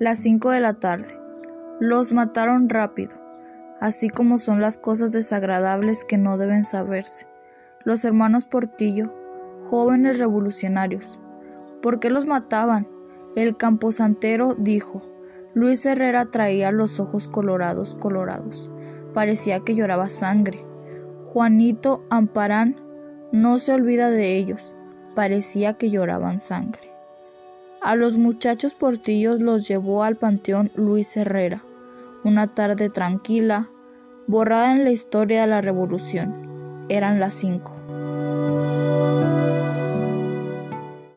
Las cinco de la tarde. Los mataron rápido, así como son las cosas desagradables que no deben saberse. Los hermanos Portillo, jóvenes revolucionarios. ¿Por qué los mataban? El camposantero dijo. Luis Herrera traía los ojos colorados, colorados. Parecía que lloraba sangre. Juanito Amparán no se olvida de ellos. Parecía que lloraban sangre. A los muchachos portillos los llevó al panteón Luis Herrera, una tarde tranquila, borrada en la historia de la revolución. Eran las cinco.